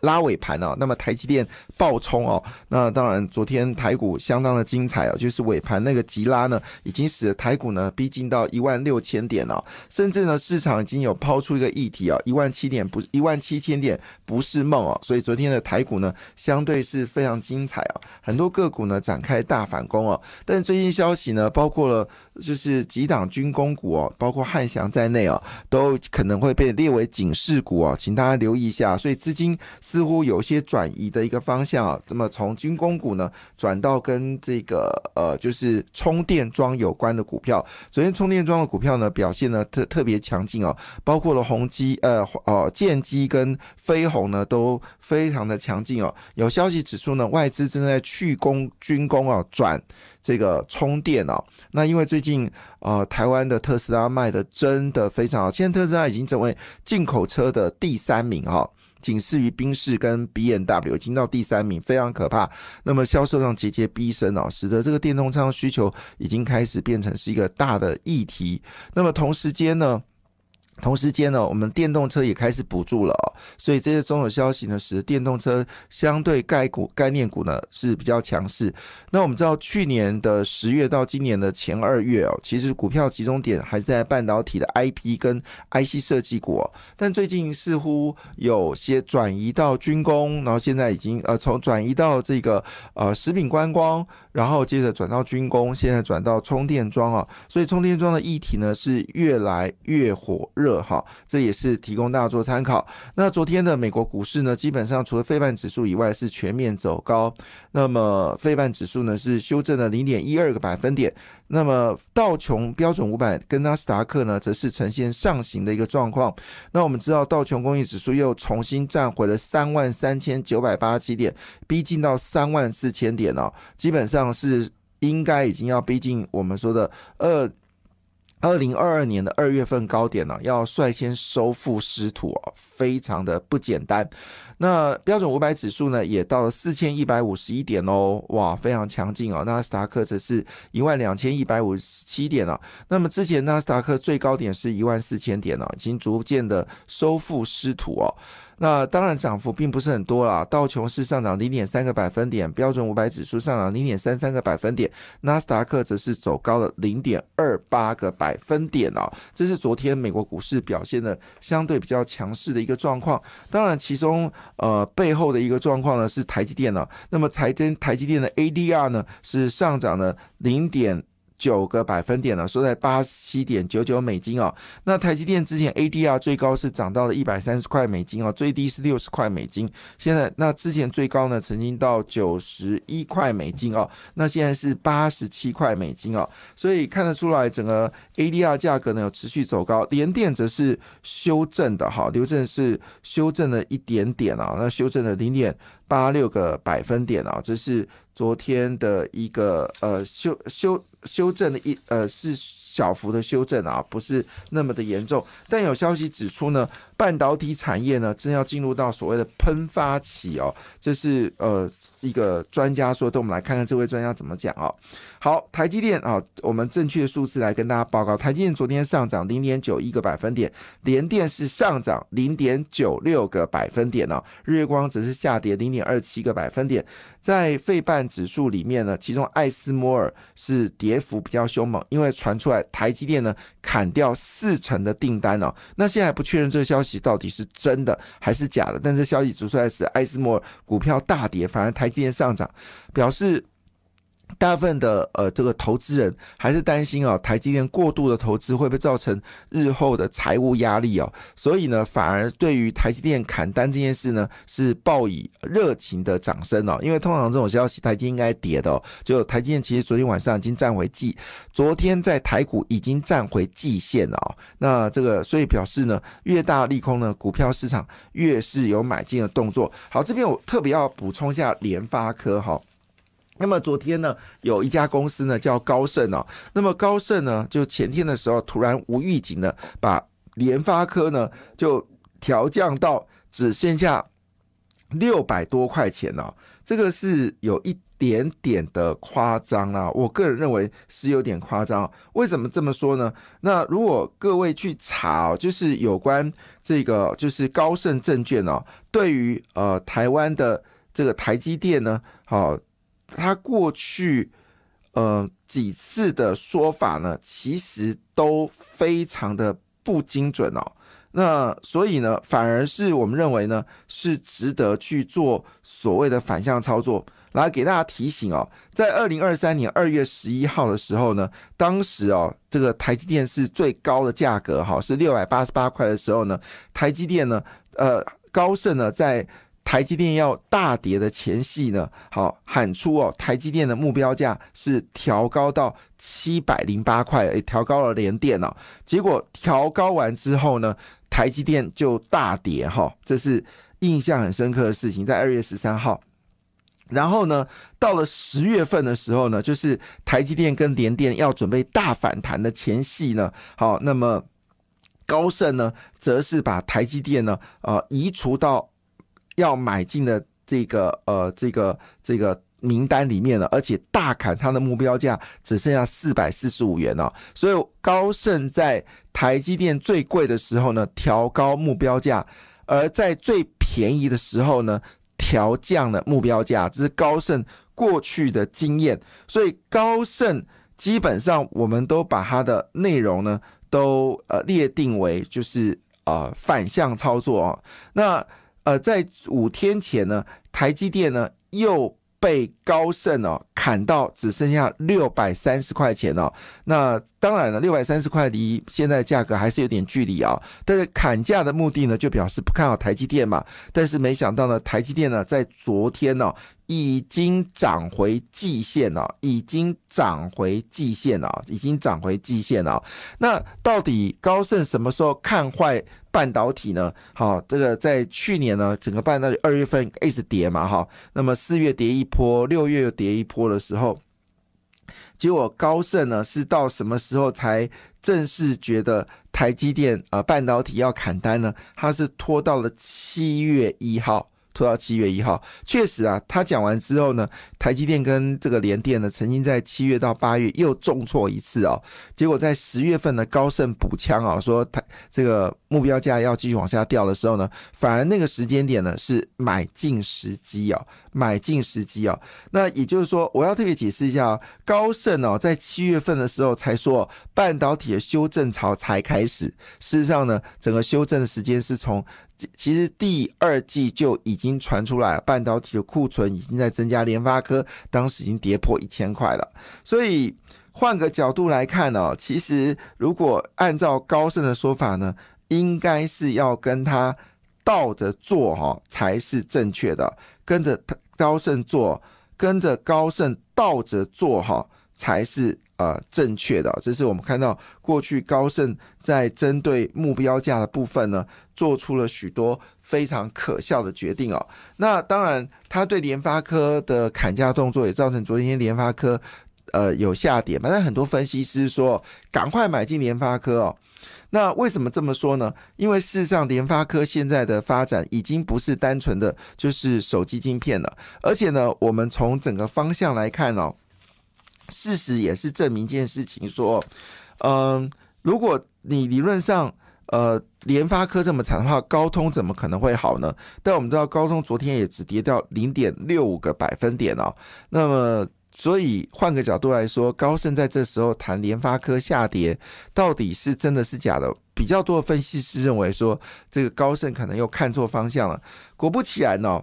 拉尾盘哦，那么台积电爆冲哦，那当然昨天台股相当的精彩哦，就是尾盘那个急拉呢，已经使得台股呢逼近到一万六千点哦，甚至呢市场已经有抛出一个议题哦，一万七点不一万七千点不是梦哦，所以昨天的台股呢相对是非常精彩哦，很多个股呢展开大反攻哦，但最近消息呢包括了就是几档军工股哦，包括汉翔在内哦，都可能会被列为警示股哦，请大家留意一下，所以资金。似乎有些转移的一个方向啊，那么从军工股呢转到跟这个呃就是充电桩有关的股票。昨天充电桩的股票呢表现呢特特别强劲哦，包括了宏基呃哦建基跟飞鸿呢都非常的强劲哦。有消息指出呢，外资正在去工军工啊转这个充电哦。那因为最近呃台湾的特斯拉卖的真的非常好，现在特斯拉已经成为进口车的第三名哈。仅次于宾士跟 B N W，已经到第三名，非常可怕。那么销售量节节逼升哦，使得这个电动车需求已经开始变成是一个大的议题。那么同时间呢？同时间呢，我们电动车也开始补助了哦，所以这些综合消息呢，使得电动车相对概股概念股呢是比较强势。那我们知道，去年的十月到今年的前二月哦，其实股票集中点还是在半导体的 IP 跟 IC 设计股，但最近似乎有些转移到军工，然后现在已经呃从转移到这个呃食品观光，然后接着转到军工，现在转到充电桩啊，所以充电桩的议题呢是越来越火热。热哈，这也是提供大家做参考。那昨天的美国股市呢，基本上除了费半指数以外是全面走高。那么费半指数呢是修正了零点一二个百分点。那么道琼标准五百跟纳斯达克呢，则是呈现上行的一个状况。那我们知道道琼工业指数又重新站回了三万三千九百八十七点，逼近到三万四千点哦，基本上是应该已经要逼近我们说的二。二零二二年的二月份高点呢，要率先收复失土哦，非常的不简单。那标准五百指数呢，也到了四千一百五十一点哦，哇，非常强劲哦。纳斯达克则是一万两千一百五十七点了。那么之前纳斯达克最高点是一万四千点了，已经逐渐的收复失土哦。那当然涨幅并不是很多啦，道琼斯上涨零点三个百分点，标准五百指数上涨零点三三个百分点，纳斯达克则是走高了零点二八个百分点哦。这是昨天美国股市表现的相对比较强势的一个状况。当然，其中呃背后的一个状况呢是台积电了。那么台跟台积电的 ADR 呢是上涨了零点。九个百分点了，收在八十七点九九美金哦。那台积电之前 ADR 最高是涨到了一百三十块美金哦，最低是六十块美金。现在那之前最高呢，曾经到九十一块美金哦，那现在是八十七块美金哦。所以看得出来，整个 ADR 价格呢有持续走高，联电则是修正的哈，刘正是修正了一点点啊，那修正了零点八六个百分点啊，这是昨天的一个呃修修。修正的一呃是小幅的修正啊，不是那么的严重。但有消息指出呢，半导体产业呢正要进入到所谓的喷发期哦，这是呃一个专家说的。我们来看看这位专家怎么讲哦。好，台积电啊，我们正确数字来跟大家报告。台积电昨天上涨零点九一个百分点，联电是上涨零点九六个百分点哦，日月光则是下跌零点二七个百分点。在费半指数里面呢，其中艾斯摩尔是跌幅比较凶猛，因为传出来台积电呢砍掉四成的订单哦。那现在不确认这个消息到底是真的还是假的，但这消息指出来是艾斯摩尔股票大跌，反而台积电上涨，表示。大部分的呃，这个投资人还是担心啊，台积电过度的投资会不会造成日后的财务压力哦？所以呢，反而对于台积电砍单这件事呢，是报以热情的掌声哦。因为通常这种消息，台积应该跌的。就台积电其实昨天晚上已经站回季，昨天在台股已经站回季线了哦。那这个所以表示呢，越大利空呢，股票市场越是有买进的动作。好，这边我特别要补充一下联发科哈。那么昨天呢，有一家公司呢叫高盛哦，那么高盛呢就前天的时候突然无预警的把联发科呢就调降到只剩下六百多块钱哦，这个是有一点点的夸张啊，我个人认为是有点夸张。为什么这么说呢？那如果各位去查，就是有关这个就是高盛证券哦，对于呃台湾的这个台积电呢，好。他过去呃几次的说法呢，其实都非常的不精准哦。那所以呢，反而是我们认为呢，是值得去做所谓的反向操作。来给大家提醒哦，在二零二三年二月十一号的时候呢，当时哦这个台积电是最高的价格哈，是六百八十八块的时候呢，台积电呢，呃高盛呢在。台积电要大跌的前夕呢，好喊出哦，台积电的目标价是调高到七百零八块，诶，调高了连电哦。结果调高完之后呢，台积电就大跌哈，这是印象很深刻的事情，在二月十三号。然后呢，到了十月份的时候呢，就是台积电跟联电要准备大反弹的前夕呢，好，那么高盛呢，则是把台积电呢，呃，移除到。要买进的这个呃这个这个名单里面了，而且大砍它的目标价只剩下四百四十五元了。所以高盛在台积电最贵的时候呢，调高目标价；而在最便宜的时候呢，调降了目标价。这是高盛过去的经验。所以高盛基本上我们都把它的内容呢，都呃列定为就是呃反向操作啊。那呃，在五天前呢，台积电呢又被高盛哦砍到只剩下六百三十块钱哦。那当然了，六百三十块离现在价格还是有点距离啊。但是砍价的目的呢，就表示不看好台积电嘛。但是没想到呢，台积电呢在昨天呢已经涨回季线了，已经涨回季线了，已经涨回季线了。那到底高盛什么时候看坏？半导体呢？好，这个在去年呢，整个半导体二月份一直跌嘛，哈，那么四月跌一波，六月又跌一波的时候，结果高盛呢是到什么时候才正式觉得台积电呃半导体要砍单呢？它是拖到了七月一号。拖到七月一号，确实啊，他讲完之后呢，台积电跟这个联电呢，曾经在七月到八月又重挫一次哦，结果在十月份呢，高盛补枪啊，说台这个目标价要继续往下掉的时候呢，反而那个时间点呢是买进时机哦，买进时机哦，那也就是说，我要特别解释一下哦，高盛哦，在七月份的时候才说半导体的修正潮才开始，事实上呢，整个修正的时间是从。其实第二季就已经传出来，半导体的库存已经在增加。联发科当时已经跌破一千块了，所以换个角度来看呢，其实如果按照高盛的说法呢，应该是要跟他倒着做哈，才是正确的。跟着高盛做，跟着高盛倒着做哈，才是。呃，正确的，这是我们看到过去高盛在针对目标价的部分呢，做出了许多非常可笑的决定哦。那当然，他对联发科的砍价动作也造成昨天联发科呃有下跌嘛。但很多分析师说，赶快买进联发科哦。那为什么这么说呢？因为事实上，联发科现在的发展已经不是单纯的就是手机晶片了，而且呢，我们从整个方向来看哦。事实也是证明一件事情，说，嗯，如果你理论上，呃，联发科这么惨的话，高通怎么可能会好呢？但我们知道，高通昨天也只跌掉零点六五个百分点哦。那么，所以换个角度来说，高盛在这时候谈联发科下跌，到底是真的是假的？比较多的分析师认为说，这个高盛可能又看错方向了。果不其然呢，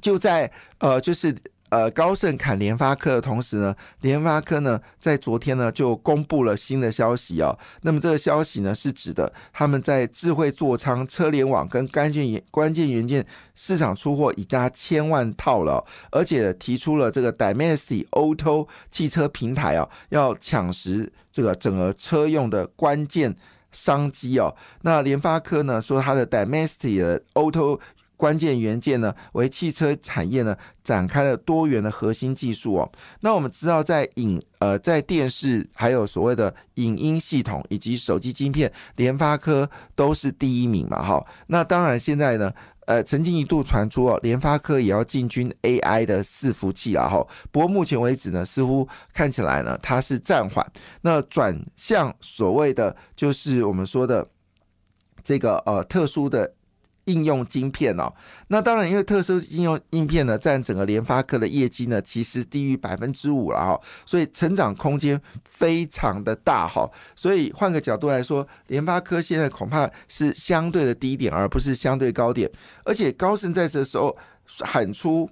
就在呃，就是。呃，高盛砍联发科的同时呢，联发科呢在昨天呢就公布了新的消息哦。那么这个消息呢是指的他们在智慧座舱、车联网跟关键关键元件市场出货已达千万套了，而且提出了这个 Dimensity Auto 汽车平台哦，要抢食这个整个车用的关键商机哦。那联发科呢说它的 Dimensity 的 Auto 关键元件呢，为汽车产业呢展开了多元的核心技术哦。那我们知道，在影呃在电视还有所谓的影音系统以及手机晶片，联发科都是第一名嘛哈。那当然现在呢。呃，曾经一度传出哦，联发科也要进军 AI 的伺服器了哈。不过目前为止呢，似乎看起来呢，它是暂缓，那转向所谓的就是我们说的这个呃特殊的。应用晶片哦，那当然，因为特殊应用晶片呢，占整个联发科的业绩呢，其实低于百分之五了哈，所以成长空间非常的大哈。所以换个角度来说，联发科现在恐怕是相对的低点，而不是相对高点。而且高盛在这时候喊出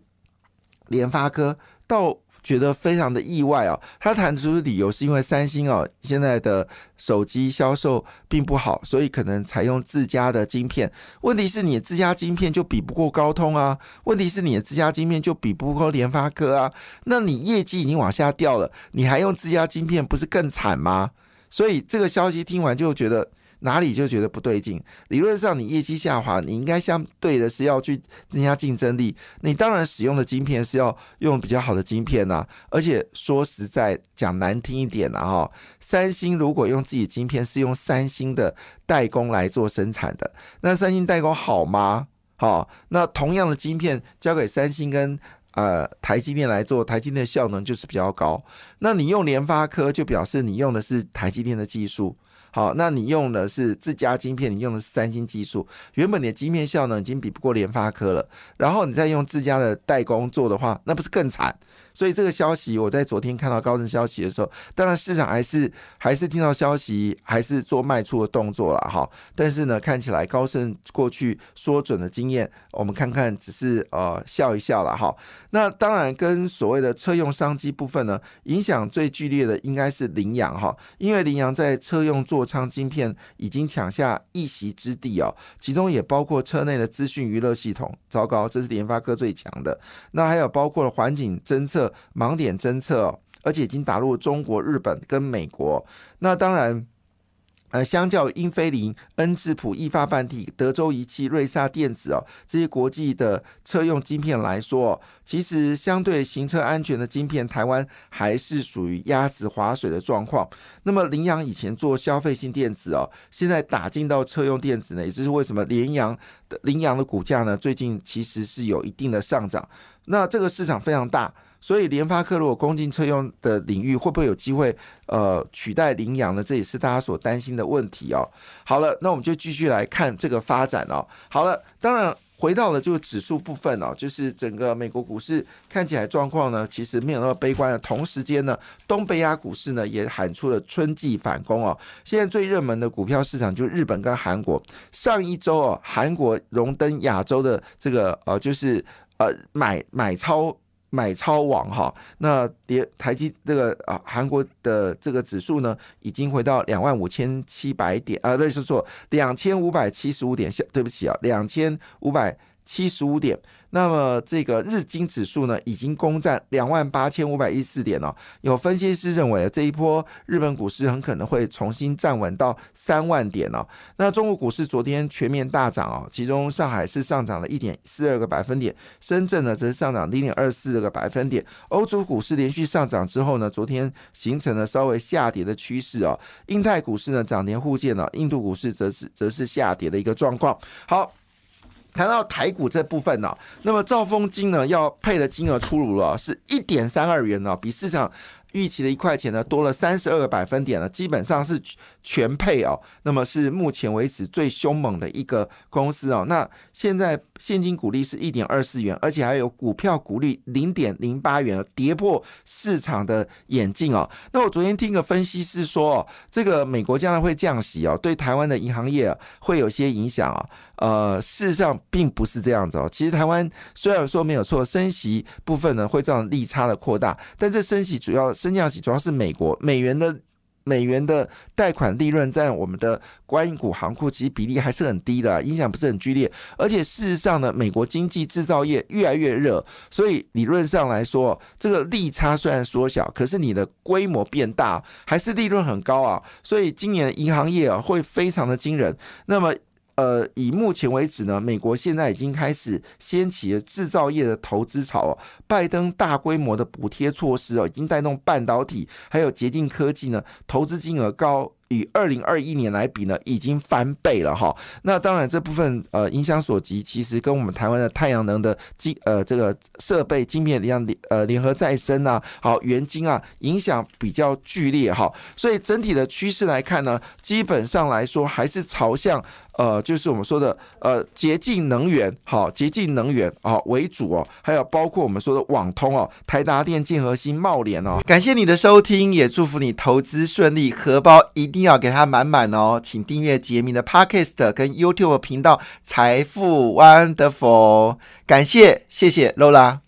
联发科到。觉得非常的意外哦，他谈出的理由是因为三星哦现在的手机销售并不好，所以可能采用自家的晶片。问题是你的自家晶片就比不过高通啊，问题是你的自家晶片就比不过联发科啊，那你业绩已经往下掉了，你还用自家晶片，不是更惨吗？所以这个消息听完就觉得。哪里就觉得不对劲？理论上，你业绩下滑，你应该相对的是要去增加竞争力。你当然使用的晶片是要用比较好的晶片呐。而且说实在讲难听一点啊，哈，三星如果用自己晶片是用三星的代工来做生产的，那三星代工好吗？好，那同样的晶片交给三星跟呃台积电来做，台积电的效能就是比较高。那你用联发科，就表示你用的是台积电的技术。好，那你用的是自家晶片，你用的是三星技术，原本你的晶片效能已经比不过联发科了，然后你再用自家的代工做的话，那不是更惨？所以这个消息，我在昨天看到高盛消息的时候，当然市场还是还是听到消息，还是做卖出的动作了哈。但是呢，看起来高盛过去说准的经验，我们看看只是呃笑一笑了哈。那当然跟所谓的车用商机部分呢，影响最剧烈的应该是羚羊哈，因为羚羊在车用座舱晶片已经抢下一席之地哦，其中也包括车内的资讯娱乐系统。糟糕，这是联发科最强的。那还有包括了环境侦测。盲点侦测，而且已经打入中国、日本跟美国。那当然，呃，相较英飞凌、恩智浦、易发半体、德州仪器、瑞萨电子哦这些国际的车用晶片来说，其实相对行车安全的晶片，台湾还是属于鸭子划水的状况。那么，羚羊以前做消费性电子哦，现在打进到车用电子呢，也就是为什么羚羊的羚羊的股价呢，最近其实是有一定的上涨。那这个市场非常大。所以联发科如果攻进车用的领域，会不会有机会呃取代羚羊呢？这也是大家所担心的问题哦。好了，那我们就继续来看这个发展哦。好了，当然回到了就是指数部分哦，就是整个美国股市看起来状况呢，其实没有那么悲观的。同时间呢，东北亚股市呢也喊出了春季反攻哦。现在最热门的股票市场就是日本跟韩国。上一周哦，韩国荣登亚洲的这个呃，就是呃买买超。买超网哈，那跌台积这个啊，韩国的这个指数呢，已经回到两万五千七百点啊，对，是错，两千五百七十五点，对不起啊，两千五百七十五点。那么这个日经指数呢，已经攻占两万八千五百一十四点了。有分析师认为，这一波日本股市很可能会重新站稳到三万点了。那中国股市昨天全面大涨哦，其中上海是上涨了一点四二个百分点，深圳呢则是上涨零点二四个百分点。欧洲股市连续上涨之后呢，昨天形成了稍微下跌的趋势哦。印太股市呢涨跌互见了，印度股市则是则是下跌的一个状况。好。谈到台股这部分呢，那么兆丰金呢要配的金额出炉了，是一点三二元呢，比市场。预期的一块钱呢，多了三十二个百分点了，基本上是全配哦。那么是目前为止最凶猛的一个公司哦。那现在现金股利是一点二四元，而且还有股票股利零点零八元，跌破市场的眼镜哦。那我昨天听个分析师说，这个美国将来会降息哦，对台湾的银行业会有些影响啊。呃，事实上并不是这样子哦。其实台湾虽然说没有错，升息部分呢会造成利差的扩大，但这升息主要。升降息主要是美国美元的美元的贷款利润占我们的关股行库其实比例还是很低的，影响不是很剧烈。而且事实上呢，美国经济制造业越来越热，所以理论上来说，这个利差虽然缩小，可是你的规模变大，还是利润很高啊。所以今年银行业啊会非常的惊人。那么呃，以目前为止呢，美国现在已经开始掀起了制造业的投资潮哦。拜登大规模的补贴措施哦，已经带动半导体还有洁净科技呢，投资金额高。与二零二一年来比呢，已经翻倍了哈。那当然这部分呃影响所及，其实跟我们台湾的太阳能的晶呃这个设备晶片一样联呃联合再生啊，好元晶啊，影响比较剧烈哈。所以整体的趋势来看呢，基本上来说还是朝向。呃，就是我们说的呃洁净能源，好洁净能源啊为主哦，还有包括我们说的网通哦，台达电、建和新、茂联哦。感谢你的收听，也祝福你投资顺利，荷包一定定要给它满满哦。请订阅杰明的 Podcast 跟 YouTube 频道财富 Wonderful，感谢谢谢 Lola。